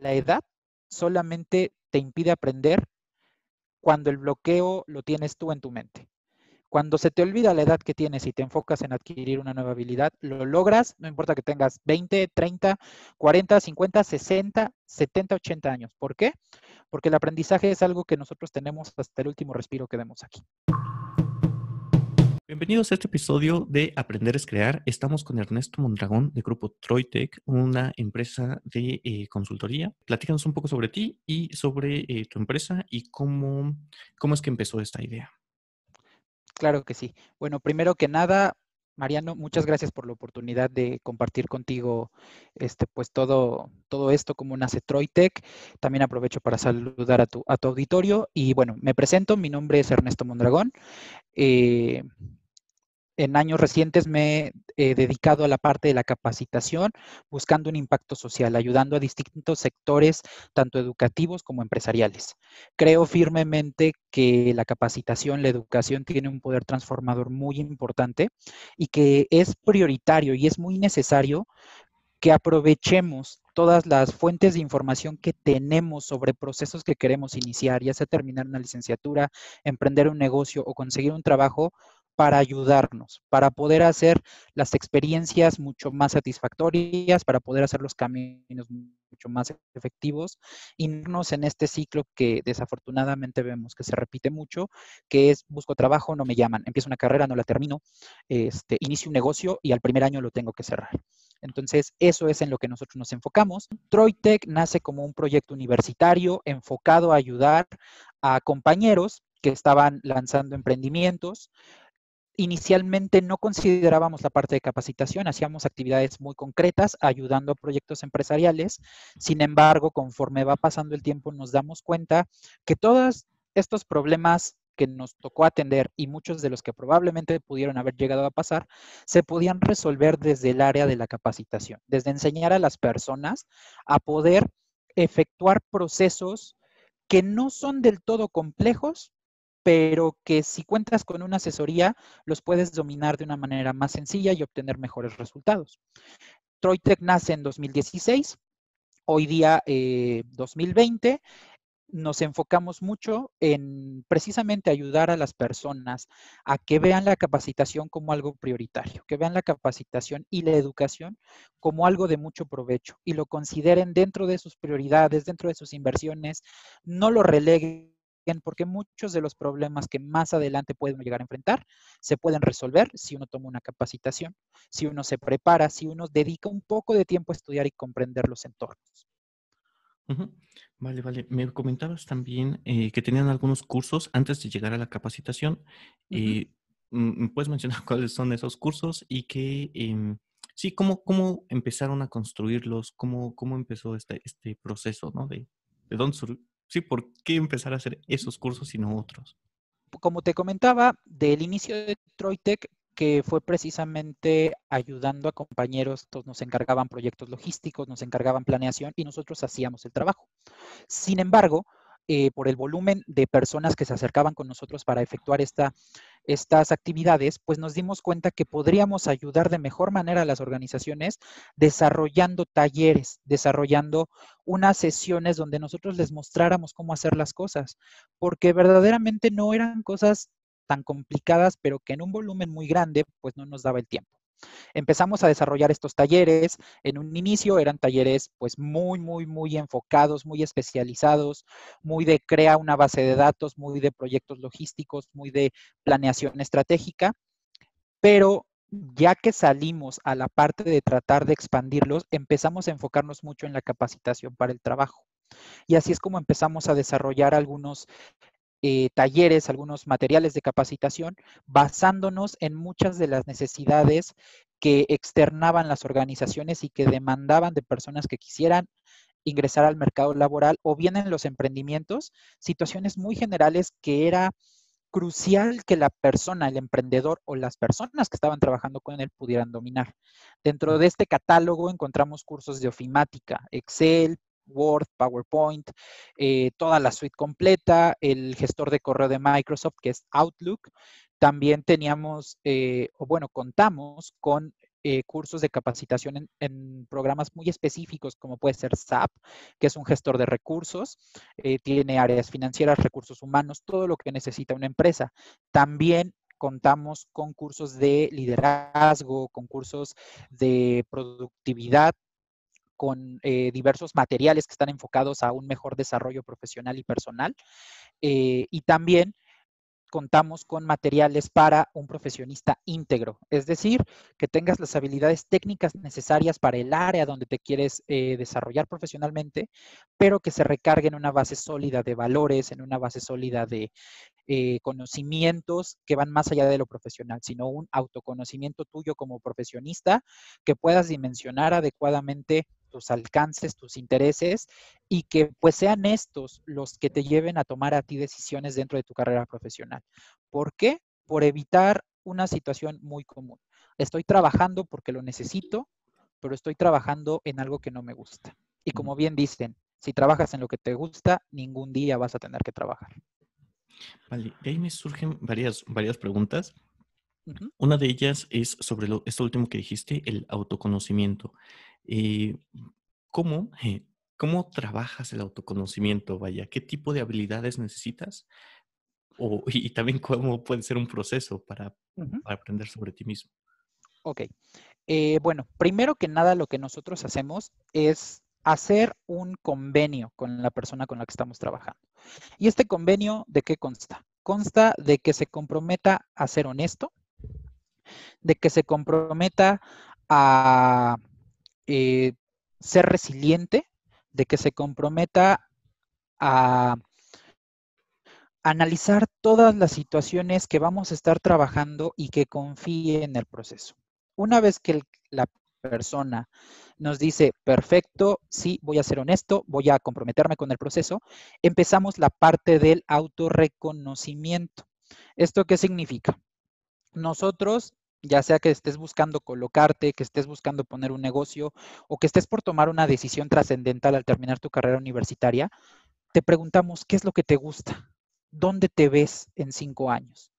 la edad solamente te impide aprender cuando el bloqueo lo tienes tú en tu mente. Cuando se te olvida la edad que tienes y te enfocas en adquirir una nueva habilidad, lo logras, no importa que tengas 20, 30, 40, 50, 60, 70, 80 años. ¿Por qué? Porque el aprendizaje es algo que nosotros tenemos hasta el último respiro que demos aquí. Bienvenidos a este episodio de Aprender es Crear. Estamos con Ernesto Mondragón de Grupo Troitec, una empresa de eh, consultoría. Platícanos un poco sobre ti y sobre eh, tu empresa y cómo, cómo es que empezó esta idea. Claro que sí. Bueno, primero que nada, Mariano, muchas gracias por la oportunidad de compartir contigo este, pues todo, todo esto, como nace Troitec. También aprovecho para saludar a tu, a tu auditorio. Y bueno, me presento, mi nombre es Ernesto Mondragón. Eh, en años recientes me he dedicado a la parte de la capacitación, buscando un impacto social, ayudando a distintos sectores, tanto educativos como empresariales. Creo firmemente que la capacitación, la educación tiene un poder transformador muy importante y que es prioritario y es muy necesario que aprovechemos todas las fuentes de información que tenemos sobre procesos que queremos iniciar, ya sea terminar una licenciatura, emprender un negocio o conseguir un trabajo, para ayudarnos, para poder hacer las experiencias mucho más satisfactorias, para poder hacer los caminos mucho más efectivos y irnos en este ciclo que desafortunadamente vemos que se repite mucho, que es busco trabajo, no me llaman, empiezo una carrera, no la termino, este, inicio un negocio y al primer año lo tengo que cerrar. Entonces, eso es en lo que nosotros nos enfocamos. Troitec nace como un proyecto universitario enfocado a ayudar a compañeros que estaban lanzando emprendimientos, Inicialmente no considerábamos la parte de capacitación, hacíamos actividades muy concretas ayudando a proyectos empresariales. Sin embargo, conforme va pasando el tiempo, nos damos cuenta que todos estos problemas que nos tocó atender y muchos de los que probablemente pudieron haber llegado a pasar, se podían resolver desde el área de la capacitación, desde enseñar a las personas a poder efectuar procesos que no son del todo complejos, pero que si cuentas con una asesoría, los puedes dominar de una manera más sencilla y obtener mejores resultados. Troitec nace en 2016, hoy día 2020. Eh, nos enfocamos mucho en precisamente ayudar a las personas a que vean la capacitación como algo prioritario, que vean la capacitación y la educación como algo de mucho provecho y lo consideren dentro de sus prioridades, dentro de sus inversiones, no lo releguen porque muchos de los problemas que más adelante pueden llegar a enfrentar se pueden resolver si uno toma una capacitación, si uno se prepara, si uno dedica un poco de tiempo a estudiar y comprender los entornos. Vale, vale. Me comentabas también eh, que tenían algunos cursos antes de llegar a la capacitación. mm, ¿Puedes mencionar cuáles son esos cursos y qué, em, sí, cómo, cómo empezaron a construirlos? ¿Cómo, cómo empezó este, este proceso, ¿no? De, de dónde, Sí, ¿por qué empezar a hacer esos cursos y no otros? Como te comentaba, del inicio de Troitec, que fue precisamente ayudando a compañeros, todos nos encargaban proyectos logísticos, nos encargaban planeación y nosotros hacíamos el trabajo. Sin embargo, eh, por el volumen de personas que se acercaban con nosotros para efectuar esta, estas actividades, pues nos dimos cuenta que podríamos ayudar de mejor manera a las organizaciones desarrollando talleres, desarrollando unas sesiones donde nosotros les mostráramos cómo hacer las cosas, porque verdaderamente no eran cosas tan complicadas, pero que en un volumen muy grande, pues no nos daba el tiempo. Empezamos a desarrollar estos talleres. En un inicio eran talleres pues muy, muy, muy enfocados, muy especializados, muy de crea una base de datos, muy de proyectos logísticos, muy de planeación estratégica. Pero ya que salimos a la parte de tratar de expandirlos, empezamos a enfocarnos mucho en la capacitación para el trabajo. Y así es como empezamos a desarrollar algunos eh, talleres, algunos materiales de capacitación, basándonos en muchas de las necesidades que externaban las organizaciones y que demandaban de personas que quisieran ingresar al mercado laboral o bien en los emprendimientos, situaciones muy generales que era crucial que la persona, el emprendedor o las personas que estaban trabajando con él pudieran dominar. Dentro de este catálogo encontramos cursos de ofimática, Excel, Word, PowerPoint, eh, toda la suite completa, el gestor de correo de Microsoft, que es Outlook. También teníamos, eh, o bueno, contamos con eh, cursos de capacitación en, programas muy específicos, como puede ser SAP, que es un gestor de recursos, tiene áreas financieras, recursos humanos, todo lo que necesita una empresa. También contamos con cursos de liderazgo, con cursos de productividad, con eh, diversos materiales que están enfocados a un mejor desarrollo profesional y personal. y también contamos con materiales para un profesionista íntegro, es decir, que tengas las habilidades técnicas necesarias para el área donde te quieres eh, desarrollar profesionalmente, pero que se recargue en una base sólida de valores, en una base sólida de eh, conocimientos que van más allá de lo profesional, sino un autoconocimiento tuyo como profesionista que puedas dimensionar adecuadamente tus alcances, tus intereses y que pues sean estos los que te lleven a tomar a ti decisiones dentro de tu carrera profesional. ¿Por qué? Por evitar una situación muy común. Estoy trabajando porque lo necesito, pero estoy trabajando en algo que no me gusta. Y como bien dicen, si trabajas en lo que te gusta, ningún día vas a tener que trabajar. Vale, ahí me surgen varias, varias preguntas. Una de ellas es sobre lo, esto último que dijiste, el autoconocimiento. Eh, ¿cómo, eh, ¿Cómo trabajas el autoconocimiento? Vaya, ¿qué tipo de habilidades necesitas? O, y, también cómo puede ser un proceso para, aprender sobre ti mismo. Ok. Eh, bueno, primero que nada lo que nosotros hacemos es hacer un convenio con la persona con la que estamos trabajando. ¿Y este convenio de qué consta? Consta de que se comprometa a ser honesto, de que se comprometa a eh, ser resiliente, de que se comprometa a analizar todas las situaciones que vamos a estar trabajando y que confíe en el proceso. Una vez que la persona nos dice, perfecto, sí, voy a ser honesto, voy a comprometerme con el proceso, empezamos la parte del autorreconocimiento. ¿Esto qué significa? Nosotros ya sea que estés buscando colocarte, que estés buscando poner un negocio o que estés por tomar una decisión trascendental al terminar tu carrera universitaria, te preguntamos qué es lo que te gusta, dónde te ves en cinco años.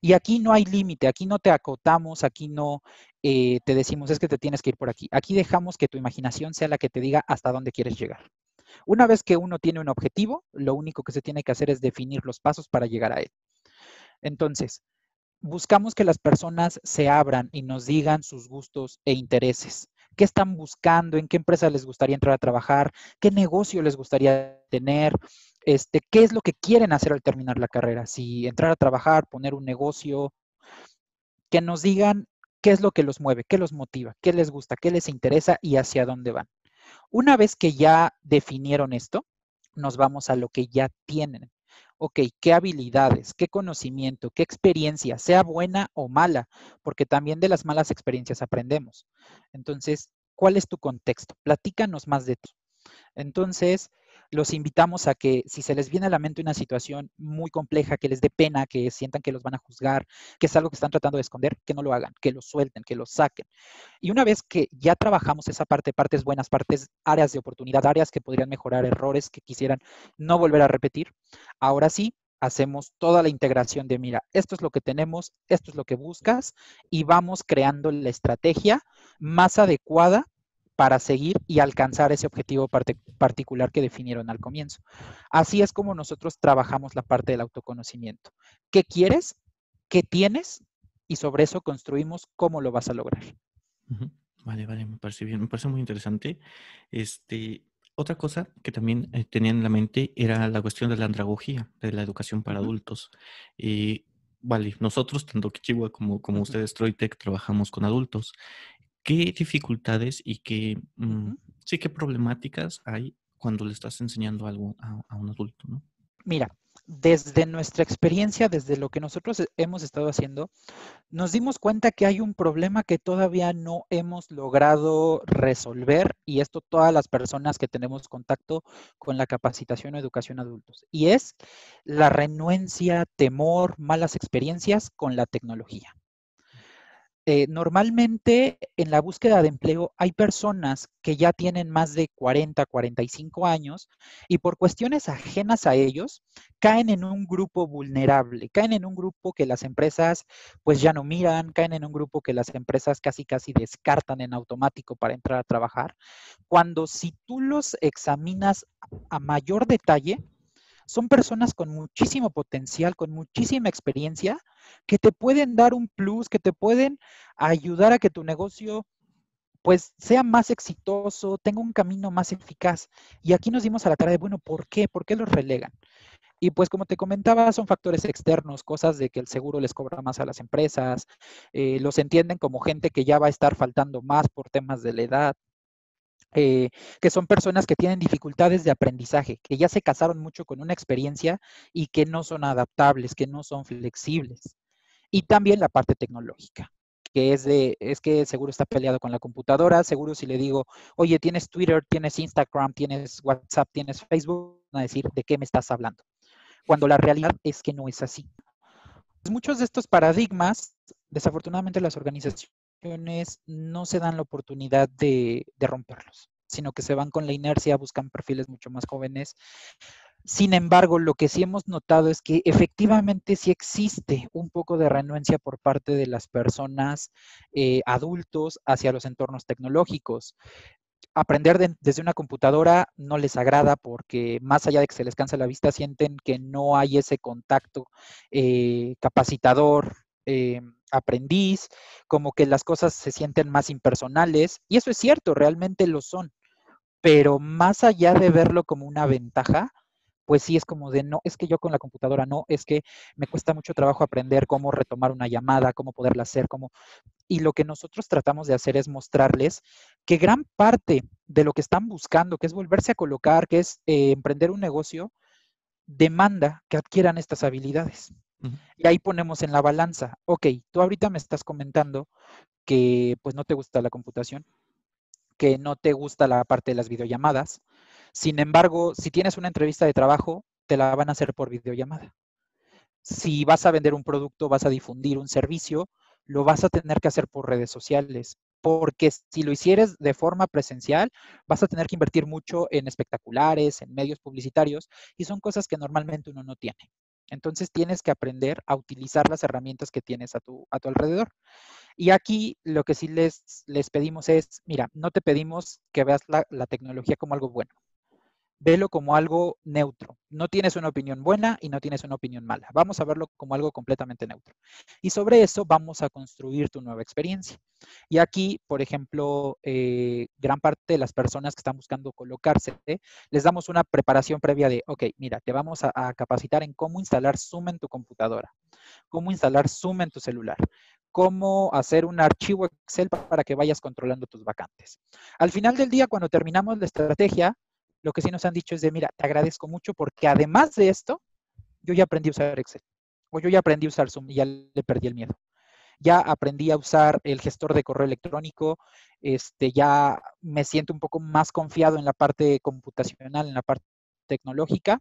Y aquí no hay límite, aquí no te acotamos, aquí no eh, te decimos es que te tienes que ir por aquí. Aquí dejamos que tu imaginación sea la que te diga hasta dónde quieres llegar. Una vez que uno tiene un objetivo, lo único que se tiene que hacer es definir los pasos para llegar a él. Entonces, buscamos que las personas se abran y nos digan sus gustos e intereses. ¿Qué están buscando? ¿En qué empresa les gustaría entrar a trabajar? ¿Qué negocio les gustaría tener? Este, ¿Qué es lo que quieren hacer al terminar la carrera? Si entrar a trabajar, poner un negocio, que nos digan qué es lo que los mueve, qué los motiva, qué les gusta, qué les interesa y hacia dónde van. Una vez que ya definieron esto, nos vamos a lo que ya tienen ok, qué habilidades, qué conocimiento, qué experiencia, sea buena o mala, porque también de las malas experiencias aprendemos. Entonces, ¿cuál es tu contexto? Platícanos más de ti. Entonces, los invitamos a que si se les viene a la mente una situación muy compleja, que les dé pena, que sientan que los van a juzgar, que es algo que están tratando de esconder, que no lo hagan, que lo suelten, que lo saquen. Y una vez que ya trabajamos esa parte, partes buenas, partes, áreas de oportunidad, áreas que podrían mejorar, errores que quisieran no volver a repetir, ahora sí hacemos toda la integración de, mira, esto es lo que tenemos, esto es lo que buscas y vamos creando la estrategia más adecuada para seguir y alcanzar ese objetivo particular que definieron al comienzo. Así es como nosotros trabajamos la parte del autoconocimiento. ¿Qué quieres? ¿Qué tienes? Y sobre eso construimos cómo lo vas a lograr. Vale, vale, me parece bien, me parece muy interesante. Este, otra cosa que también eh, tenía en la mente era la cuestión de la andragogía, de la educación para adultos. Y vale, nosotros, tanto Kichiwa como, como ustedes, Troitec, trabajamos con adultos. ¿Qué dificultades y qué, mm, sí, qué problemáticas hay cuando le estás enseñando algo a, un adulto? ¿no? Mira, desde nuestra experiencia, desde lo que nosotros hemos estado haciendo, nos dimos cuenta que hay un problema que todavía no hemos logrado resolver y esto todas las personas que tenemos contacto con la capacitación o educación adultos y es la renuencia, temor, malas experiencias con la tecnología. Eh, normalmente en la búsqueda de empleo hay personas que ya tienen más de 40, 45 años y por cuestiones ajenas a ellos caen en un grupo vulnerable, caen en un grupo que las empresas pues ya no miran, caen en un grupo que las empresas casi casi descartan en automático para entrar a trabajar, cuando si tú los examinas a mayor detalle, son personas con muchísimo potencial, con muchísima experiencia, que te pueden dar un plus, que te pueden ayudar a que tu negocio pues sea más exitoso, tenga un camino más eficaz. Y aquí nos dimos a la tarea de, bueno, ¿por qué? ¿Por qué los relegan? Y pues como te comentaba, son factores externos, cosas de que el seguro les cobra más a las empresas, eh, los entienden como gente que ya va a estar faltando más por temas de la edad, eh, que son personas que tienen dificultades de aprendizaje, que ya se casaron mucho con una experiencia y que no son adaptables, que no son flexibles. Y también la parte tecnológica, que es de, es que seguro está peleado con la computadora, seguro si le digo, oye, tienes Twitter, tienes Instagram, tienes WhatsApp, tienes Facebook, van a decir, ¿de qué me estás hablando? Cuando la realidad es que no es así. Muchos de estos paradigmas, desafortunadamente las organizaciones no se dan la oportunidad de, romperlos, sino que se van con la inercia, buscan perfiles mucho más jóvenes. Sin embargo, lo que sí hemos notado es que efectivamente sí existe un poco de renuencia por parte de las personas eh, adultos hacia los entornos tecnológicos. Aprender desde una computadora no les agrada porque más allá de que se les cansa la vista, sienten que no hay ese contacto eh, capacitador, eh, aprendiz, como que las cosas se sienten más impersonales, y eso es cierto, realmente lo son, pero más allá de verlo como una ventaja, pues sí es como de no, es que yo con la computadora no, es que me cuesta mucho trabajo aprender cómo retomar una llamada, cómo poderla hacer, cómo... Y lo que nosotros tratamos de hacer es mostrarles que gran parte de lo que están buscando, que es volverse a colocar, que es eh, emprender un negocio, demanda que adquieran estas habilidades. Y ahí ponemos en la balanza, ok, tú ahorita me estás comentando que pues no te gusta la computación, que no te gusta la parte de las videollamadas. Sin embargo, si tienes una entrevista de trabajo, te la van a hacer por videollamada. Si vas a vender un producto, vas a difundir un servicio, lo vas a tener que hacer por redes sociales, porque si lo hicieres de forma presencial, vas a tener que invertir mucho en espectaculares, en medios publicitarios, y son cosas que normalmente uno no tiene. Entonces tienes que aprender a utilizar las herramientas que tienes a tu, a tu alrededor. Y aquí lo que sí les, les pedimos es, mira, no te pedimos que veas la, la tecnología como algo bueno velo como algo neutro. No tienes una opinión buena y no tienes una opinión mala. Vamos a verlo como algo completamente neutro. Y sobre eso vamos a construir tu nueva experiencia. Y aquí, por ejemplo, eh, gran parte de las personas que están buscando colocarse, les damos una preparación previa de, ok, mira, te vamos a, a capacitar en cómo instalar Zoom en tu computadora, cómo instalar Zoom en tu celular, cómo hacer un archivo Excel para que vayas controlando tus vacantes. Al final del día, cuando terminamos la estrategia, lo que sí nos han dicho es de, mira, te agradezco mucho porque además de esto, yo ya aprendí a usar Excel o yo ya aprendí a usar Zoom y ya le perdí el miedo. Ya aprendí a usar el gestor de correo electrónico, este, ya me siento un poco más confiado en la parte computacional, en la parte tecnológica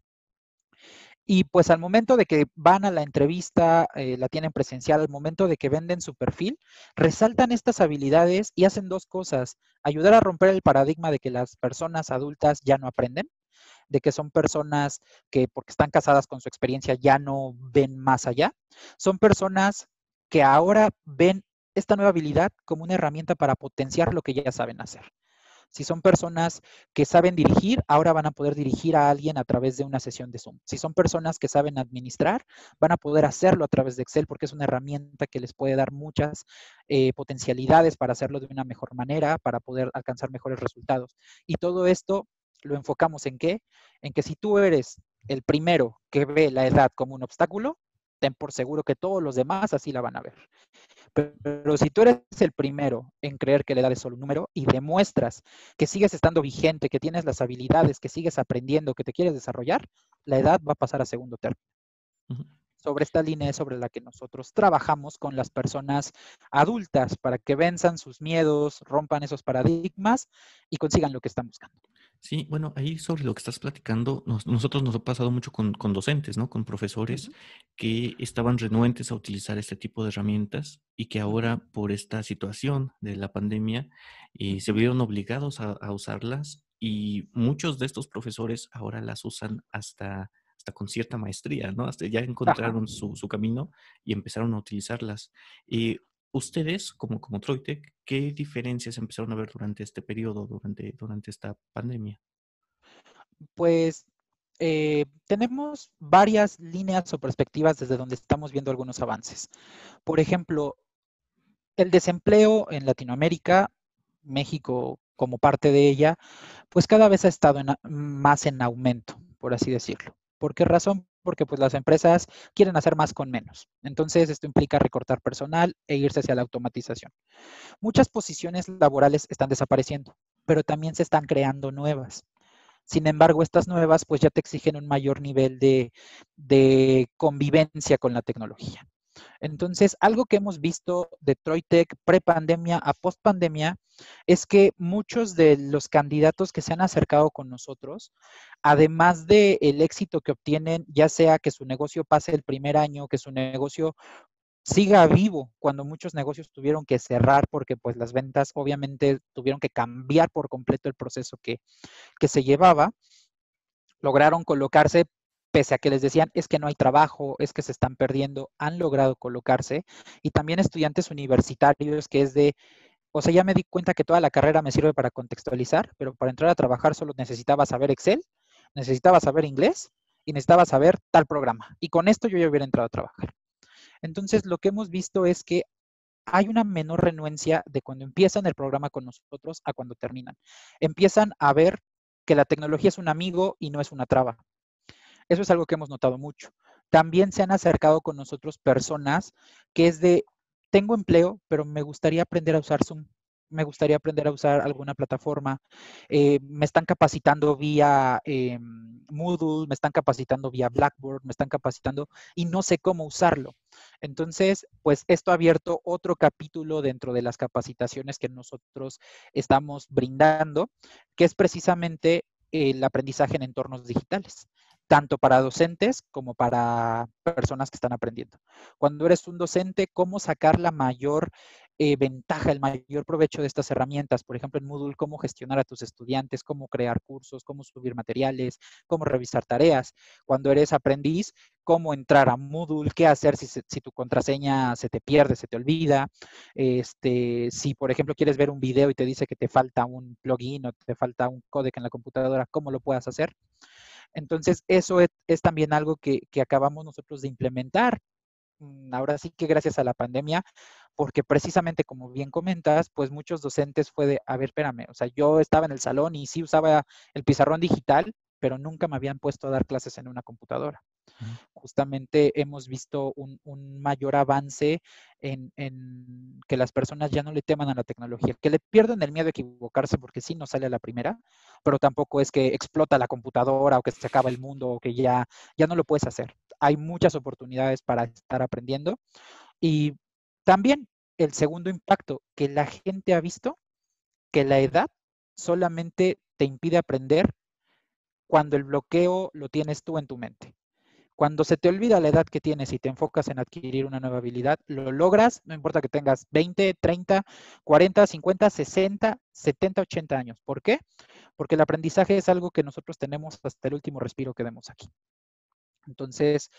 y pues al momento de que van a la entrevista, eh, la tienen presencial, al momento de que venden su perfil, resaltan estas habilidades y hacen dos cosas. Ayudar a romper el paradigma de que las personas adultas ya no aprenden, de que son personas que porque están casadas con su experiencia ya no ven más allá. Son personas que ahora ven esta nueva habilidad como una herramienta para potenciar lo que ya saben hacer. Si son personas que saben dirigir, ahora van a poder dirigir a alguien a través de una sesión de Zoom. Si son personas que saben administrar, van a poder hacerlo a través de Excel porque es una herramienta que les puede dar muchas eh, potencialidades para hacerlo de una mejor manera, para poder alcanzar mejores resultados. Y todo esto lo enfocamos en qué? En que si tú eres el primero que ve la edad como un obstáculo, ten por seguro que todos los demás así la van a ver. Pero si tú eres el primero en creer que la edad es solo un número y demuestras que sigues estando vigente, que tienes las habilidades, que sigues aprendiendo, que te quieres desarrollar, la edad va a pasar a segundo término. Sobre esta línea es sobre la que nosotros trabajamos con las personas adultas para que venzan sus miedos, rompan esos paradigmas y consigan lo que están buscando. Sí, bueno, ahí sobre lo que estás platicando, nos- nosotros nos ha pasado mucho con, con docentes, ¿no? Con profesores Ujú, que estaban renuentes a utilizar este tipo de herramientas y que ahora por esta situación de la pandemia eh, se vieron obligados a, a usarlas y muchos de estos profesores ahora las usan hasta, hasta con cierta maestría, ¿no? Hasta ya encontraron su, su camino y empezaron a utilizarlas. Eh, Ustedes, como, como Troitec, ¿qué diferencias empezaron a ver durante este periodo, durante, durante esta pandemia? Pues eh, tenemos varias líneas o perspectivas desde donde estamos viendo algunos avances. Por ejemplo, el desempleo en Latinoamérica, México como parte de ella, pues cada vez ha estado más en aumento, por así decirlo. ¿Por qué razón? Porque pues las empresas quieren hacer más con menos. Entonces esto implica recortar personal e irse hacia la automatización. Muchas posiciones laborales están desapareciendo, pero también se están creando nuevas. Sin embargo, estas nuevas pues ya te exigen un mayor nivel de, de convivencia con la tecnología. Entonces, algo que hemos visto de Troitec pre-pandemia a post-pandemia es que muchos de los candidatos que se han acercado con nosotros, además del el éxito que obtienen, ya sea que su negocio pase el primer año, que su negocio siga vivo, cuando muchos negocios tuvieron que cerrar porque pues las ventas obviamente tuvieron que cambiar por completo el proceso que, que se llevaba, lograron colocarse pese a que les decían es que no hay trabajo, es que se están perdiendo, han logrado colocarse. Y también estudiantes universitarios que es de, o sea, ya me di cuenta que toda la carrera me sirve para contextualizar, pero para entrar a trabajar solo necesitaba saber Excel, necesitaba saber inglés y necesitaba saber tal programa. Y con esto yo ya hubiera entrado a trabajar. Entonces, lo que hemos visto es que hay una menor renuencia de cuando empiezan el programa con nosotros a cuando terminan. Empiezan a ver que la tecnología es un amigo y no es una traba. Eso es algo que hemos notado mucho. También se han acercado con nosotros personas que es de, tengo empleo, pero me gustaría aprender a usar Zoom me gustaría aprender a usar alguna plataforma. Eh, me están capacitando vía eh, Moodle, me están capacitando vía Blackboard, me están capacitando y no sé cómo usarlo. Entonces, pues esto ha abierto otro capítulo dentro de las capacitaciones que nosotros estamos brindando, que es precisamente el aprendizaje en entornos digitales tanto para docentes como para personas que están aprendiendo. Cuando eres un docente, cómo sacar la mayor eh, ventaja, el mayor provecho de estas herramientas. Por ejemplo, en Moodle, cómo gestionar a tus estudiantes, cómo crear cursos, cómo subir materiales, cómo revisar tareas. Cuando eres aprendiz, cómo entrar a Moodle, qué hacer si, tu contraseña se te pierde, se te olvida. Este, si, por ejemplo, quieres ver un video y te dice que te falta un plugin o te falta un códec en la computadora, ¿cómo lo puedas hacer? Entonces, eso es, es también algo que, que, acabamos nosotros de implementar. Mm, ahora sí que gracias a la pandemia, porque precisamente como bien comentas, pues muchos docentes fue de, a ver, espérame, o sea, yo estaba en el salón y sí usaba el pizarrón digital, pero nunca me habían puesto a dar clases en una computadora. Justamente hemos visto un, un mayor avance en, que las personas ya no le teman a la tecnología, que le pierden el miedo a equivocarse porque sí no sale a la primera, pero tampoco es que explota la computadora o que se acaba el mundo o que ya, ya no lo puedes hacer. Hay muchas oportunidades para estar aprendiendo y también el segundo impacto que la gente ha visto, que la edad solamente te impide aprender cuando el bloqueo lo tienes tú en tu mente. Cuando se te olvida la edad que tienes y te enfocas en adquirir una nueva habilidad, lo logras, no importa que tengas 20, 30, 40, 50, 60, 70, 80 años. ¿Por qué? Porque el aprendizaje es algo que nosotros tenemos hasta el último respiro que demos aquí. Entonces,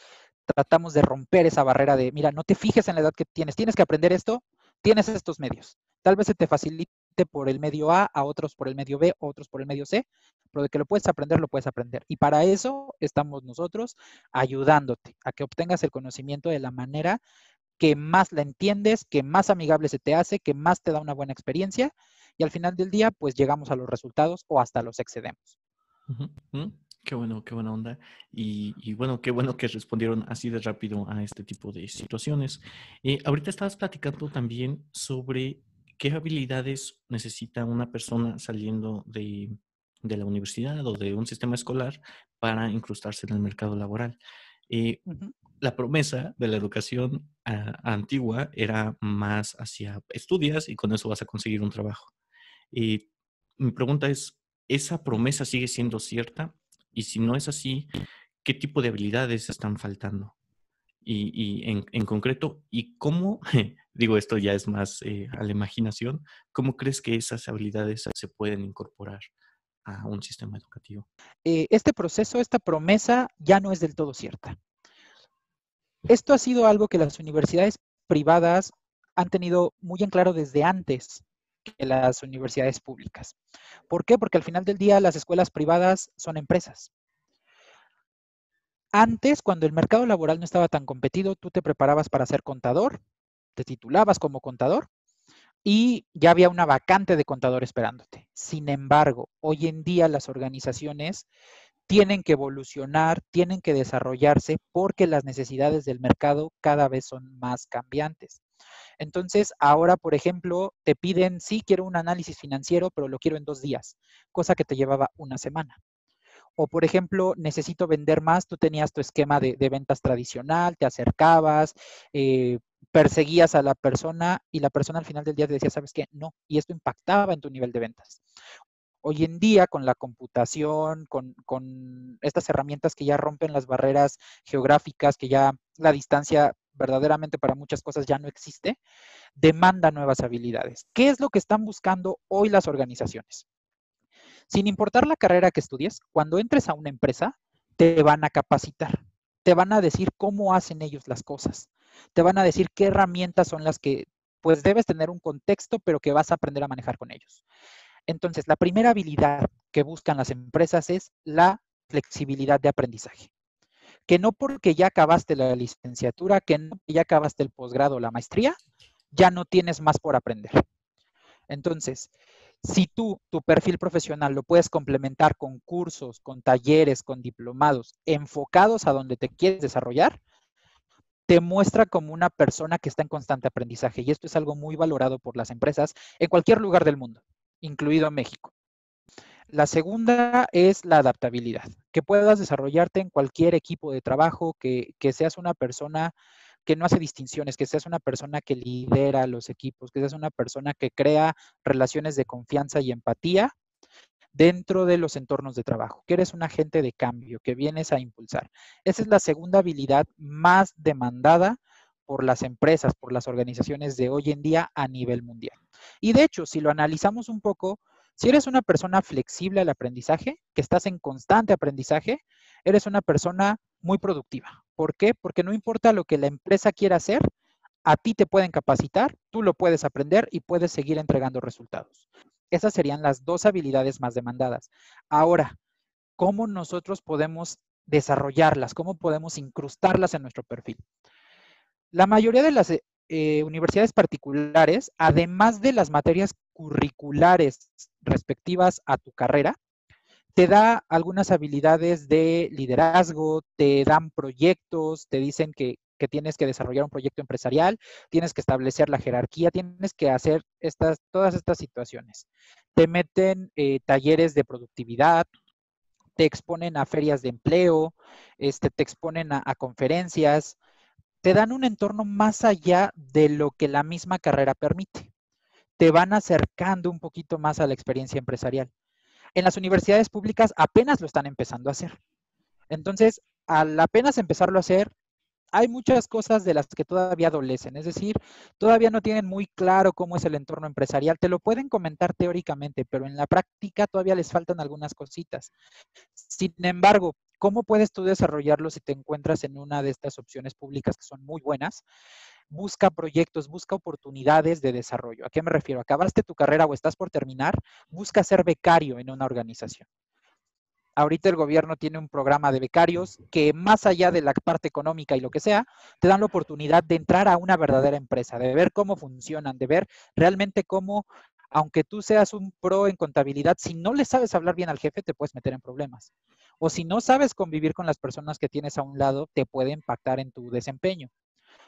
tratamos de romper esa barrera de, mira, no te fijes en la edad que tienes, tienes que aprender esto, tienes estos medios. Tal vez se te facilite por el medio A, a otros por el medio B, otros por el medio C, pero de que lo puedes aprender, lo puedes aprender. Y para eso estamos nosotros ayudándote a que obtengas el conocimiento de la manera que más la entiendes, que más amigable se te hace, que más te da una buena experiencia y al final del día pues llegamos a los resultados o hasta los excedemos. -huh. Qué bueno, qué buena onda. Y, y, bueno, qué bueno que respondieron así de rápido a este tipo de situaciones. Eh, ahorita estabas platicando también sobre qué habilidades necesita una persona saliendo de, de la universidad o de un sistema escolar para incrustarse en el mercado laboral. Eh, uh -huh. La promesa de la educación uh, antigua era más hacia estudias y con eso vas a conseguir un trabajo. Y mi pregunta es, ¿esa promesa sigue siendo cierta? Y si no es así, ¿qué tipo de habilidades están faltando? Y, en, concreto, ¿y cómo, digo esto ya es más eh, a la imaginación, cómo crees que esas habilidades se pueden incorporar a un sistema educativo? Eh, este proceso, esta promesa ya no es del todo cierta. Esto ha sido algo que las universidades privadas han tenido muy en claro desde antes que las universidades públicas. ¿Por qué? Porque al final del día las escuelas privadas son empresas. Antes, cuando el mercado laboral no estaba tan competido, tú te preparabas para ser contador, te titulabas como contador y ya había una vacante de contador esperándote. Sin embargo, hoy en día las organizaciones tienen que evolucionar, tienen que desarrollarse porque las necesidades del mercado cada vez son más cambiantes. Entonces, ahora, por ejemplo, te piden, sí, quiero un análisis financiero, pero lo quiero en dos días, cosa que te llevaba una semana. O, por ejemplo, necesito vender más, tú tenías tu esquema de, ventas tradicional, te acercabas, eh, perseguías a la persona y la persona al final del día te decía, ¿sabes qué? No, y esto impactaba en tu nivel de ventas. Hoy en día, con la computación, con, con estas herramientas que ya rompen las barreras geográficas, que ya la distancia verdaderamente para muchas cosas ya no existe, demanda nuevas habilidades. ¿Qué es lo que están buscando hoy las organizaciones? Sin importar la carrera que estudies, cuando entres a una empresa, te van a capacitar, te van a decir cómo hacen ellos las cosas, te van a decir qué herramientas son las que pues debes tener un contexto, pero que vas a aprender a manejar con ellos. Entonces, la primera habilidad que buscan las empresas es la flexibilidad de aprendizaje. Que no porque ya acabaste la licenciatura, que ya acabaste el posgrado la maestría, ya no tienes más por aprender. Entonces, si tú tu perfil profesional lo puedes complementar con cursos, con talleres, con diplomados enfocados a donde te quieres desarrollar, te muestra como una persona que está en constante aprendizaje. Y esto es algo muy valorado por las empresas en cualquier lugar del mundo, incluido México. La segunda es la adaptabilidad, que puedas desarrollarte en cualquier equipo de trabajo, que, que seas una persona que no hace distinciones, que seas una persona que lidera los equipos, que seas una persona que crea relaciones de confianza y empatía dentro de los entornos de trabajo, que eres un agente de cambio, que vienes a impulsar. Esa es la segunda habilidad más demandada por las empresas, por las organizaciones de hoy en día a nivel mundial. Y de hecho, si lo analizamos un poco, si eres una persona flexible al aprendizaje, que estás en constante aprendizaje, eres una persona muy productiva. ¿Por qué? Porque no importa lo que la empresa quiera hacer, a ti te pueden capacitar, tú lo puedes aprender y puedes seguir entregando resultados. Esas serían las dos habilidades más demandadas. Ahora, ¿cómo nosotros podemos desarrollarlas? ¿Cómo podemos incrustarlas en nuestro perfil? La mayoría de las eh, universidades particulares, además de las materias curriculares respectivas a tu carrera, te da algunas habilidades de liderazgo, te dan proyectos, te dicen que, tienes que desarrollar un proyecto empresarial, tienes que establecer la jerarquía, tienes que hacer estas, todas estas situaciones. Te meten eh, talleres de productividad, te exponen a ferias de empleo, este, te exponen a conferencias, te dan un entorno más allá de lo que la misma carrera permite. Te van acercando un poquito más a la experiencia empresarial en las universidades públicas apenas lo están empezando a hacer. Entonces, al apenas empezarlo a hacer, hay muchas cosas de las que todavía adolecen, es decir, todavía no tienen muy claro cómo es el entorno empresarial. Te lo pueden comentar teóricamente, pero en la práctica todavía les faltan algunas cositas. Sin embargo, ¿cómo puedes tú desarrollarlo si te encuentras en una de estas opciones públicas que son muy buenas? Busca proyectos, busca oportunidades de desarrollo. ¿A qué me refiero? Acabaste tu carrera o estás por terminar, busca ser becario en una organización. Ahorita el gobierno tiene un programa de becarios que más allá de la parte económica y lo que sea, te dan la oportunidad de entrar a una verdadera empresa, de ver cómo funcionan, de ver realmente cómo, aunque tú seas un pro en contabilidad, si no le sabes hablar bien al jefe, te puedes meter en problemas. O si no sabes convivir con las personas que tienes a un lado, te puede impactar en tu desempeño.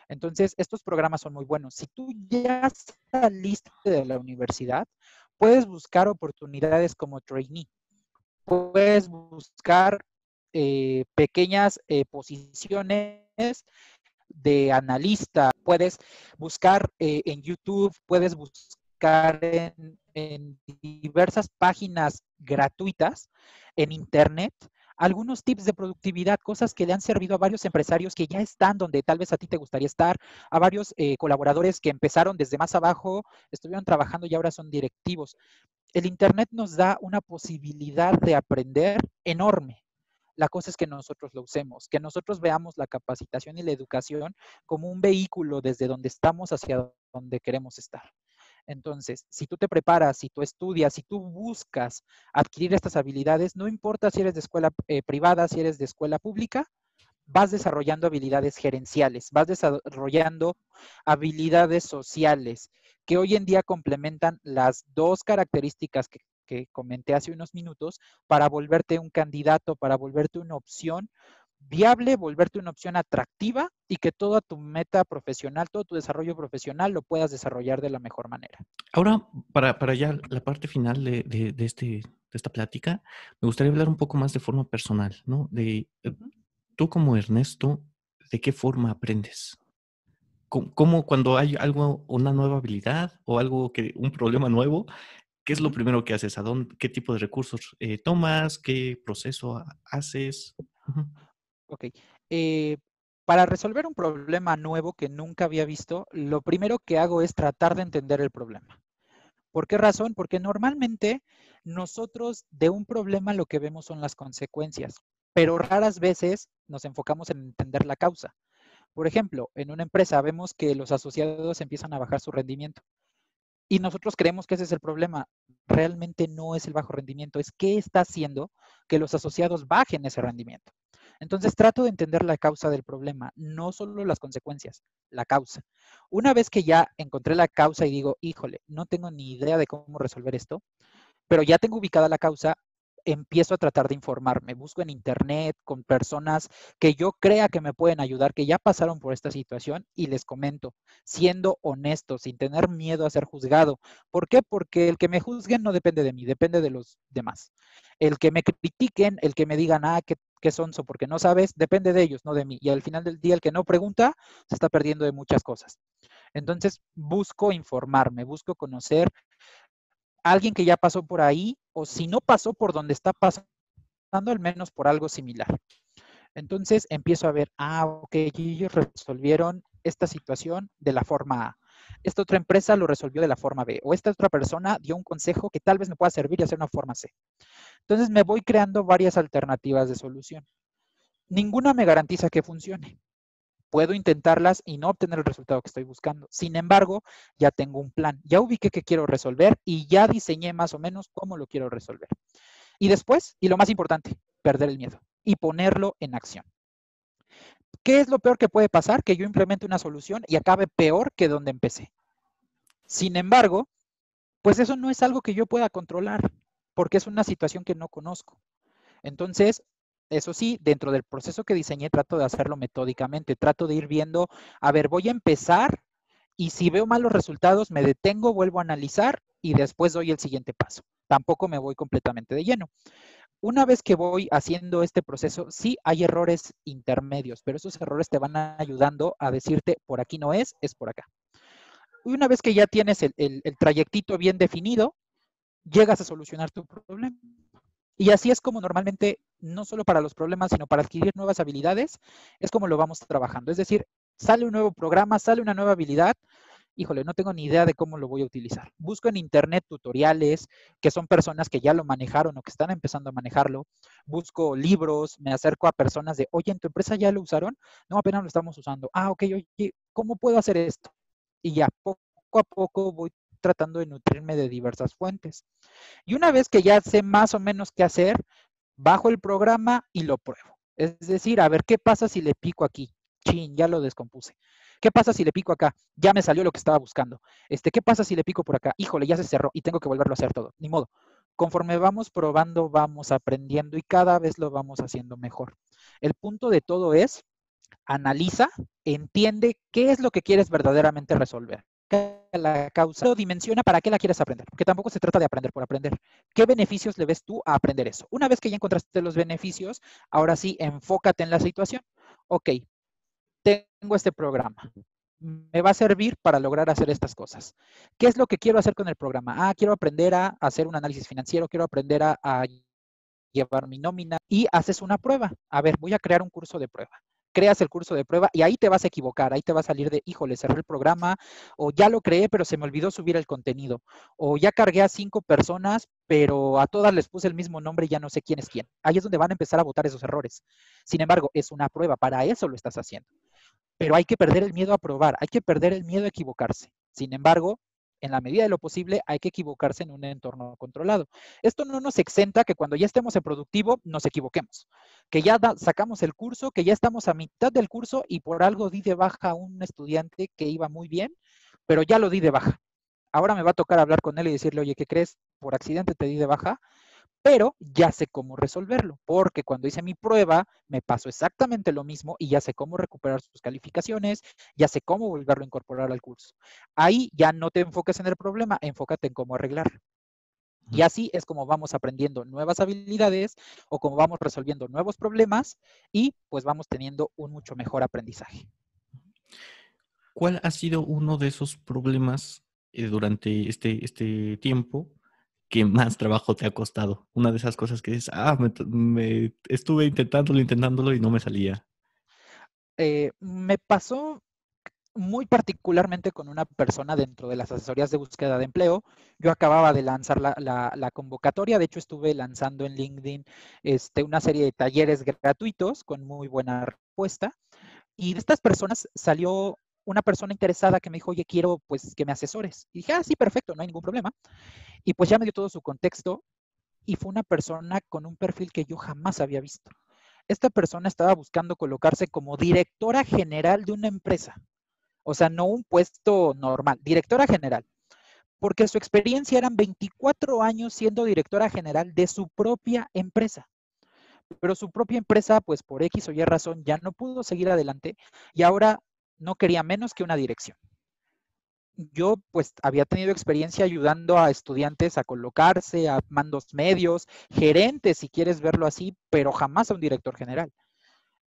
Entonces, estos programas son muy buenos. Si tú ya saliste de la universidad, puedes buscar oportunidades como trainee. Puedes buscar eh, pequeñas eh, posiciones de analista. Puedes buscar eh, en YouTube, puedes buscar en, en diversas páginas gratuitas en Internet algunos tips de productividad, cosas que le han servido a varios empresarios que ya están donde tal vez a ti te gustaría estar, a varios eh, colaboradores que empezaron desde más abajo, estuvieron trabajando y ahora son directivos. El Internet nos da una posibilidad de aprender enorme. La cosa es que nosotros lo usemos, que nosotros veamos la capacitación y la educación como un vehículo desde donde estamos hacia donde queremos estar. Entonces, si tú te preparas, si tú estudias, si tú buscas adquirir estas habilidades, no importa si eres de escuela eh, privada, si eres de escuela pública, vas desarrollando habilidades gerenciales, vas desarrollando habilidades sociales que hoy en día complementan las dos características que, que comenté hace unos minutos para volverte un candidato, para volverte una opción viable, volverte una opción atractiva y que toda tu meta profesional, todo tu desarrollo profesional lo puedas desarrollar de la mejor manera. Ahora, para, para ya la parte final de, de, este, de esta plática, me gustaría hablar un poco más de forma personal, ¿no? De eh, tú como Ernesto, ¿de qué forma aprendes? ¿Cómo, cuando hay algo, una nueva habilidad o algo que, un problema nuevo, ¿qué es lo primero que haces? ¿A dónde, ¿Qué tipo de recursos eh, tomas? ¿Qué proceso haces? Ok. Eh, para resolver un problema nuevo que nunca había visto, lo primero que hago es tratar de entender el problema. ¿Por qué razón? Porque normalmente nosotros de un problema lo que vemos son las consecuencias, pero raras veces nos enfocamos en entender la causa. Por ejemplo, en una empresa vemos que los asociados empiezan a bajar su rendimiento y nosotros creemos que ese es el problema. Realmente no es el bajo rendimiento, es qué está haciendo que los asociados bajen ese rendimiento. Entonces trato de entender la causa del problema, no solo las consecuencias, la causa. Una vez que ya encontré la causa y digo, híjole, no tengo ni idea de cómo resolver esto, pero ya tengo ubicada la causa, empiezo a tratar de informarme, busco en internet con personas que yo crea que me pueden ayudar, que ya pasaron por esta situación y les comento, siendo honesto, sin tener miedo a ser juzgado. ¿Por qué? Porque el que me juzguen no depende de mí, depende de los demás. El que me critiquen, el que me digan, ah, qué, qué sonso, porque no sabes, depende de ellos, no de mí. Y al final del día, el que no pregunta, se está perdiendo de muchas cosas. Entonces, busco informarme, busco conocer alguien que ya pasó por ahí o si no pasó por donde está pasando, al menos por algo similar. Entonces empiezo a ver, ah, ok, ellos resolvieron esta situación de la forma A. Esta otra empresa lo resolvió de la forma B. O esta otra persona dio un consejo que tal vez me pueda servir y hacer una forma C. Entonces me voy creando varias alternativas de solución. Ninguna me garantiza que funcione puedo intentarlas y no obtener el resultado que estoy buscando. Sin embargo, ya tengo un plan, ya ubiqué qué quiero resolver y ya diseñé más o menos cómo lo quiero resolver. Y después, y lo más importante, perder el miedo y ponerlo en acción. ¿Qué es lo peor que puede pasar? Que yo implemente una solución y acabe peor que donde empecé. Sin embargo, pues eso no es algo que yo pueda controlar, porque es una situación que no conozco. Entonces, eso sí, dentro del proceso que diseñé trato de hacerlo metódicamente, trato de ir viendo, a ver, voy a empezar y si veo malos resultados me detengo, vuelvo a analizar y después doy el siguiente paso. Tampoco me voy completamente de lleno. Una vez que voy haciendo este proceso, sí hay errores intermedios, pero esos errores te van ayudando a decirte, por aquí no es, es por acá. Y una vez que ya tienes el, el trayectito bien definido, llegas a solucionar tu problema. Y así es como normalmente, no solo para los problemas, sino para adquirir nuevas habilidades, es como lo vamos trabajando. Es decir, sale un nuevo programa, sale una nueva habilidad, híjole, no tengo ni idea de cómo lo voy a utilizar. Busco en internet tutoriales que son personas que ya lo manejaron o que están empezando a manejarlo. Busco libros, me acerco a personas de, oye, ¿en tu empresa ya lo usaron? No, apenas lo estamos usando. Ah, ok, oye, ¿cómo puedo hacer esto? Y ya, poco a poco voy tratando de nutrirme de diversas fuentes. Y una vez que ya sé más o menos qué hacer, bajo el programa y lo pruebo. Es decir, a ver qué pasa si le pico aquí. Chin, ya lo descompuse. ¿Qué pasa si le pico acá? Ya me salió lo que estaba buscando. Este, ¿qué pasa si le pico por acá? Híjole, ya se cerró y tengo que volverlo a hacer todo. Ni modo. Conforme vamos probando, vamos aprendiendo y cada vez lo vamos haciendo mejor. El punto de todo es analiza, entiende qué es lo que quieres verdaderamente resolver la causa, dimensiona para qué la quieres aprender, porque tampoco se trata de aprender por aprender. ¿Qué beneficios le ves tú a aprender eso? Una vez que ya encontraste los beneficios, ahora sí, enfócate en la situación. Ok, tengo este programa. me va a servir para lograr hacer estas cosas. ¿Qué es lo que quiero hacer con el programa? Ah, quiero aprender a hacer un análisis financiero, quiero aprender a, llevar mi nómina y haces una prueba. A ver, voy a crear un curso de prueba creas el curso de prueba y ahí te vas a equivocar, ahí te va a salir de, híjole, cerré el programa, o ya lo creé, pero se me olvidó subir el contenido, o ya cargué a cinco personas, pero a todas les puse el mismo nombre y ya no sé quién es quién. Ahí es donde van a empezar a votar esos errores. Sin embargo, es una prueba, para eso lo estás haciendo. Pero hay que perder el miedo a probar, hay que perder el miedo a equivocarse. Sin embargo, en la medida de lo posible, hay que equivocarse en un entorno controlado. Esto no nos exenta que cuando ya estemos en productivo nos equivoquemos, que ya sacamos el curso, que ya estamos a mitad del curso y por algo di de baja a un estudiante que iba muy bien, pero ya lo di de baja. Ahora me va a tocar hablar con él y decirle, oye, ¿qué crees? Por accidente te di de baja, pero ya sé cómo resolverlo, porque cuando hice mi prueba me pasó exactamente lo mismo y ya sé cómo recuperar sus calificaciones, ya sé cómo volverlo a incorporar al curso. Ahí ya no te enfoques en el problema, enfócate en cómo arreglarlo. Y así es como vamos aprendiendo nuevas habilidades o como vamos resolviendo nuevos problemas y pues vamos teniendo un mucho mejor aprendizaje. ¿Cuál ha sido uno de esos problemas eh, durante este, este tiempo que más trabajo te ha costado? Una de esas cosas que dices, ah, me, estuve intentándolo, intentándolo y no me salía. Eh, me pasó muy particularmente con una persona dentro de las asesorías de búsqueda de empleo. Yo acababa de lanzar la, convocatoria, de hecho estuve lanzando en LinkedIn este, una serie de talleres gratuitos con muy buena respuesta. Y de estas personas salió una persona interesada que me dijo, oye, quiero pues que me asesores. Y dije, ah, sí, perfecto, no hay ningún problema. Y pues ya me dio todo su contexto y fue una persona con un perfil que yo jamás había visto. Esta persona estaba buscando colocarse como directora general de una empresa. O sea, no un puesto normal, directora general. Porque su experiencia eran 24 años siendo directora general de su propia empresa pero su propia empresa, pues por X o Y razón, ya no pudo seguir adelante y ahora no quería menos que una dirección. Yo pues había tenido experiencia ayudando a estudiantes a colocarse, a mandos medios, gerentes si quieres verlo así, pero jamás a un director general.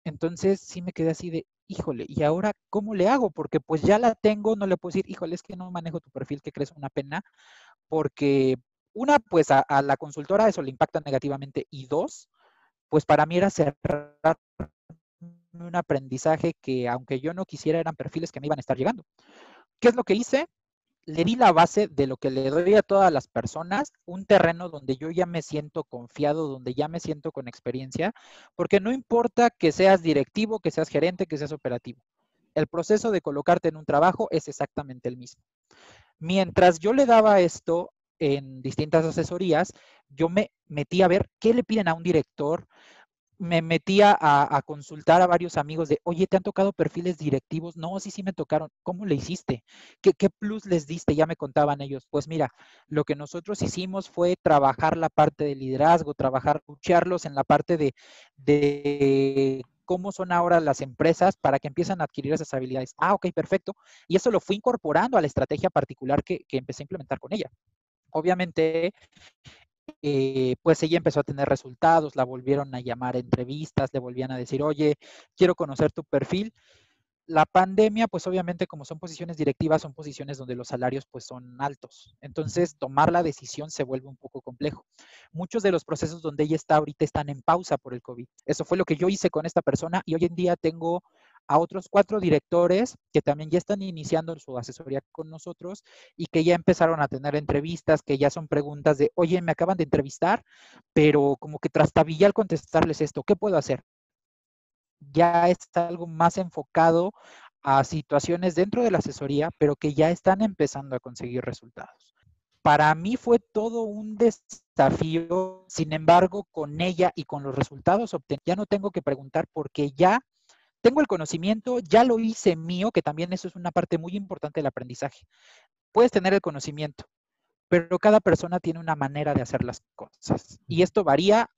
Entonces sí me quedé así de, híjole, ¿y ahora cómo le hago? Porque pues ya la tengo, no le puedo decir, híjole, es que no manejo tu perfil, que crees una pena, porque una, pues a, a la consultora eso le impacta negativamente y dos, pues para mí era cerrar un aprendizaje que aunque yo no quisiera eran perfiles que me iban a estar llegando. ¿Qué es lo que hice? Le di la base de lo que le doy a todas las personas, un terreno donde yo ya me siento confiado, donde ya me siento con experiencia, porque no importa que seas directivo, que seas gerente, que seas operativo. El proceso de colocarte en un trabajo es exactamente el mismo. Mientras yo le daba esto en distintas asesorías, yo me metí a ver qué le piden a un director, me metía a, consultar a varios amigos de, oye, ¿te han tocado perfiles directivos? No, sí, sí me tocaron. ¿Cómo le hiciste? ¿Qué, ¿Qué, plus les diste? Ya me contaban ellos. Pues mira, lo que nosotros hicimos fue trabajar la parte de liderazgo, trabajar, escucharlos en la parte de, de cómo son ahora las empresas para que empiezan a adquirir esas habilidades. Ah, ok, perfecto. Y eso lo fui incorporando a la estrategia particular que, que empecé a implementar con ella. Obviamente, eh, pues ella empezó a tener resultados, la volvieron a llamar a entrevistas, le volvían a decir, oye, quiero conocer tu perfil. La pandemia, pues obviamente como son posiciones directivas, son posiciones donde los salarios pues son altos. Entonces, tomar la decisión se vuelve un poco complejo. Muchos de los procesos donde ella está ahorita están en pausa por el COVID. Eso fue lo que yo hice con esta persona y hoy en día tengo a otros cuatro directores que también ya están iniciando su asesoría con nosotros y que ya empezaron a tener entrevistas, que ya son preguntas de, oye, me acaban de entrevistar, pero como que trastabilla al contestarles esto, ¿qué puedo hacer? Ya está algo más enfocado a situaciones dentro de la asesoría, pero que ya están empezando a conseguir resultados. Para mí fue todo un desafío, sin embargo, con ella y con los resultados obtenidos, ya no tengo que preguntar porque ya tengo el conocimiento, ya lo hice mío, que también eso es una parte muy importante del aprendizaje. Puedes tener el conocimiento, pero cada persona tiene una manera de hacer las cosas. Y esto varía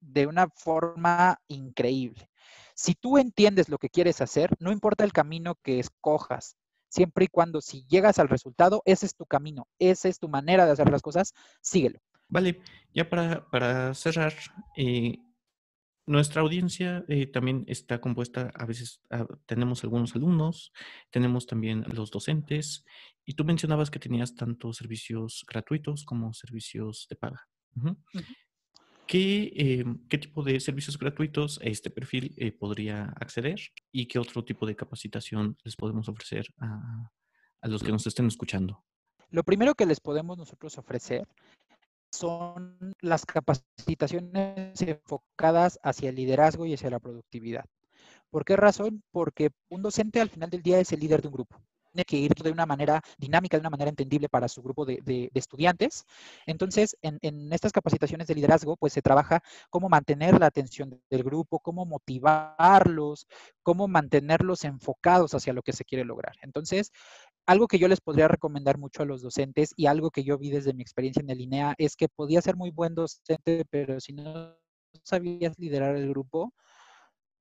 de una forma increíble. Si tú entiendes lo que quieres hacer, no importa el camino que escojas, siempre y cuando si llegas al resultado, ese es tu camino, esa es tu manera de hacer las cosas, síguelo. Vale, ya para, cerrar, eh, Nuestra audiencia eh, también está compuesta, a veces ah, tenemos algunos alumnos, tenemos también los docentes, y tú mencionabas que tenías tanto servicios gratuitos como servicios de paga. ¿Qué, em, ¿Qué, tipo de servicios gratuitos este perfil eh, podría acceder y qué otro tipo de capacitación les podemos ofrecer a, a los que nos estén escuchando? Lo primero que les podemos nosotros ofrecer son las capacitaciones enfocadas hacia el liderazgo y hacia la productividad. ¿Por qué razón? Porque un docente al final del día es el líder de un grupo. Tiene que ir de una manera dinámica, de una manera entendible para su grupo de, estudiantes. Entonces, en, estas capacitaciones de liderazgo, pues se trabaja cómo mantener la atención del grupo, cómo motivarlos, cómo mantenerlos enfocados hacia lo que se quiere lograr. Entonces, algo que yo les podría recomendar mucho a los docentes y algo que yo vi desde mi experiencia en el INEA es que podía ser muy buen docente, pero si no sabías liderar el grupo,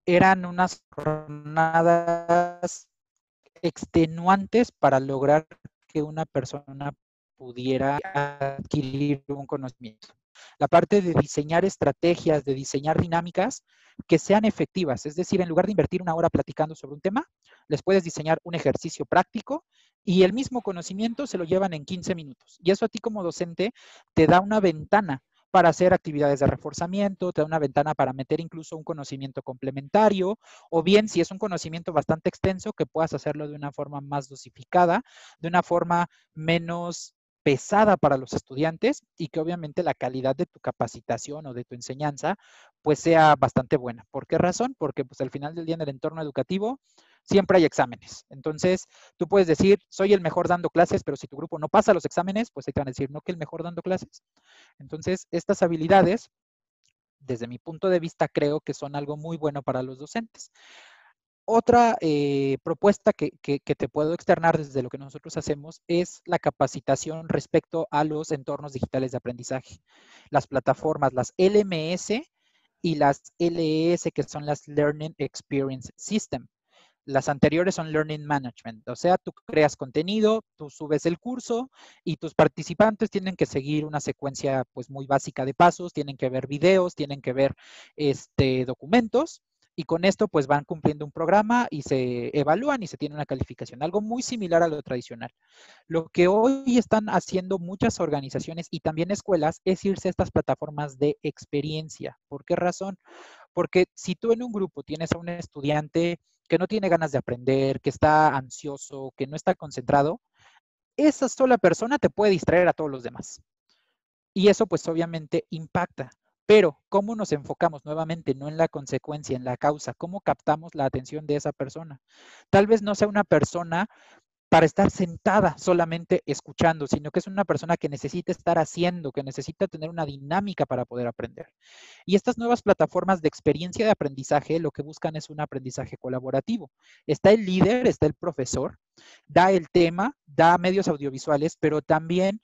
eran unas jornadas extenuantes para lograr que una persona pudiera adquirir un conocimiento. La parte de diseñar estrategias, de diseñar dinámicas que sean efectivas, es decir, en lugar de invertir una hora platicando sobre un tema, les puedes diseñar un ejercicio práctico y el mismo conocimiento se lo llevan en 15 minutos. Y eso a ti como docente te da una ventana para hacer actividades de reforzamiento, te da una ventana para meter incluso un conocimiento complementario, o bien si es un conocimiento bastante extenso, que puedas hacerlo de una forma más dosificada, de una forma menos pesada para los estudiantes y que obviamente la calidad de tu capacitación o de tu enseñanza pues sea bastante buena. ¿Por qué razón? Porque pues al final del día en el entorno educativo siempre hay exámenes. Entonces, tú puedes decir, soy el mejor dando clases, pero si tu grupo no pasa los exámenes, pues ahí te van a decir, no que el mejor dando clases. Entonces, estas habilidades, desde mi punto de vista, creo que son algo muy bueno para los docentes. Otra eh, propuesta que, que, te puedo externar desde lo que nosotros hacemos es la capacitación respecto a los entornos digitales de aprendizaje. Las plataformas, las LMS y las LES, que son las Learning Experience System. Las anteriores son Learning Management, o sea, tú creas contenido, tú subes el curso y tus participantes tienen que seguir una secuencia pues muy básica de pasos, tienen que ver videos, tienen que ver este, documentos y con esto pues van cumpliendo un programa y se evalúan y se tiene una calificación, algo muy similar a lo tradicional. Lo que hoy están haciendo muchas organizaciones y también escuelas es irse a estas plataformas de experiencia. ¿Por qué razón? Porque si tú en un grupo tienes a un estudiante que no tiene ganas de aprender, que está ansioso, que no está concentrado, esa sola persona te puede distraer a todos los demás. Y eso pues obviamente impacta. Pero, ¿cómo nos enfocamos nuevamente? No en la consecuencia, en la causa. ¿Cómo captamos la atención de esa persona? Tal vez no sea una persona para estar sentada solamente escuchando, sino que es una persona que necesita estar haciendo, que necesita tener una dinámica para poder aprender. Y estas nuevas plataformas de experiencia de aprendizaje lo que buscan es un aprendizaje colaborativo. Está el líder, está el profesor, da el tema, da medios audiovisuales, pero también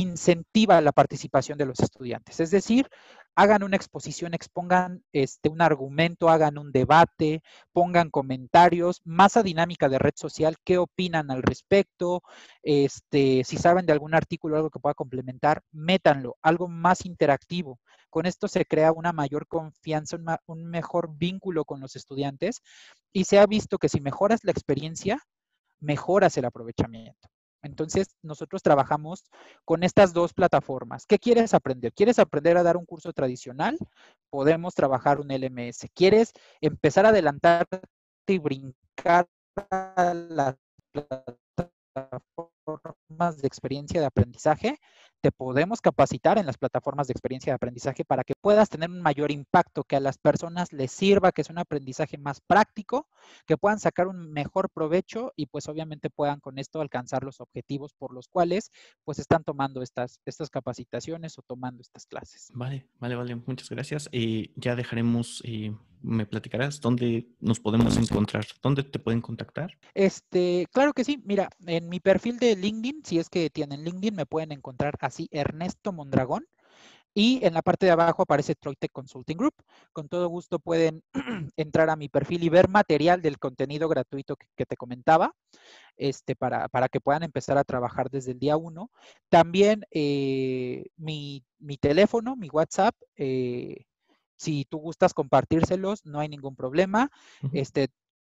incentiva la participación de los estudiantes. Es decir, hagan una exposición, expongan este, un argumento, hagan un debate, pongan comentarios, masa dinámica de red social, qué opinan al respecto, este, si saben de algún artículo algo que pueda complementar, métanlo, algo más interactivo. Con esto se crea una mayor confianza, un mejor vínculo con los estudiantes y se ha visto que si mejoras la experiencia, mejoras el aprovechamiento. Entonces, nosotros trabajamos con estas dos plataformas. ¿Qué quieres aprender? ¿Quieres aprender a dar un curso tradicional? Podemos trabajar un LMS. ¿Quieres empezar a adelantarte y brincar a las plataformas de experiencia de aprendizaje? Te podemos capacitar en las plataformas de experiencia de aprendizaje para que puedas tener un mayor impacto, que a las personas les sirva, que es un aprendizaje más práctico, que puedan sacar un mejor provecho y pues obviamente puedan con esto alcanzar los objetivos por los cuales pues están tomando estas, estas capacitaciones o tomando estas clases. Vale, vale, vale. Muchas gracias. y ya dejaremos, y me platicarás dónde nos podemos encontrar, dónde te pueden contactar. Este, claro que sí. Mira, en mi perfil de LinkedIn, si es que tienen LinkedIn, me pueden encontrar así Ernesto Mondragón. Y en la parte de abajo aparece Troitec Consulting Group. Con todo gusto pueden entrar a mi perfil y ver material del contenido gratuito que, te comentaba, este, para, para, que puedan empezar a trabajar desde el día uno. También eh, mi, mi, teléfono, mi WhatsApp, eh, Si tú gustas compartírselos, no hay ningún problema. Este,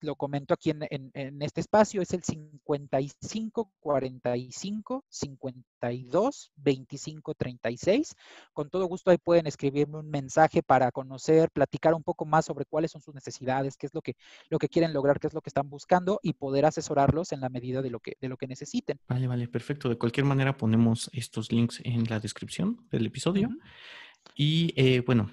lo comento aquí en, este espacio, es el 55 45 52 25 36. Con todo gusto ahí pueden escribirme un mensaje para conocer, platicar un poco más sobre cuáles son sus necesidades, qué es lo que, lo que quieren lograr, qué es lo que están buscando y poder asesorarlos en la medida de lo que, de lo que necesiten. Vale, vale, perfecto. De cualquier manera ponemos estos links en la descripción del episodio. Y eh, bueno,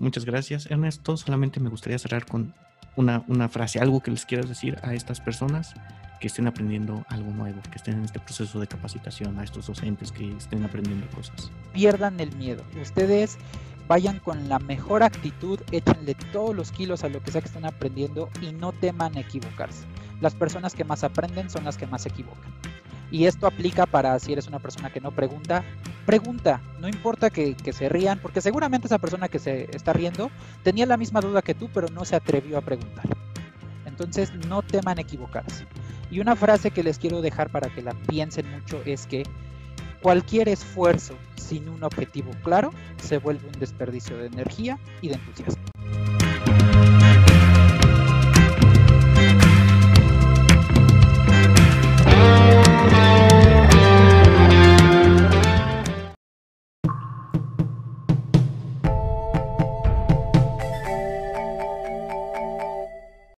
muchas gracias Ernesto. Solamente me gustaría cerrar con una, frase, algo que les quieras decir a estas personas que estén aprendiendo algo nuevo, que estén en este proceso de capacitación, a estos docentes que estén aprendiendo cosas. Pierdan el miedo. Ustedes vayan con la mejor actitud, échenle todos los kilos a lo que sea que estén aprendiendo y no teman equivocarse. Las personas que más aprenden son las que más se equivocan. Y esto aplica para si eres una persona que no pregunta, pregunta, no importa que, se rían, porque seguramente esa persona que se está riendo tenía la misma duda que tú, pero no se atrevió a preguntar. Entonces no teman equivocarse. Y una frase que les quiero dejar para que la piensen mucho es que cualquier esfuerzo sin un objetivo claro se vuelve un desperdicio de energía y de entusiasmo.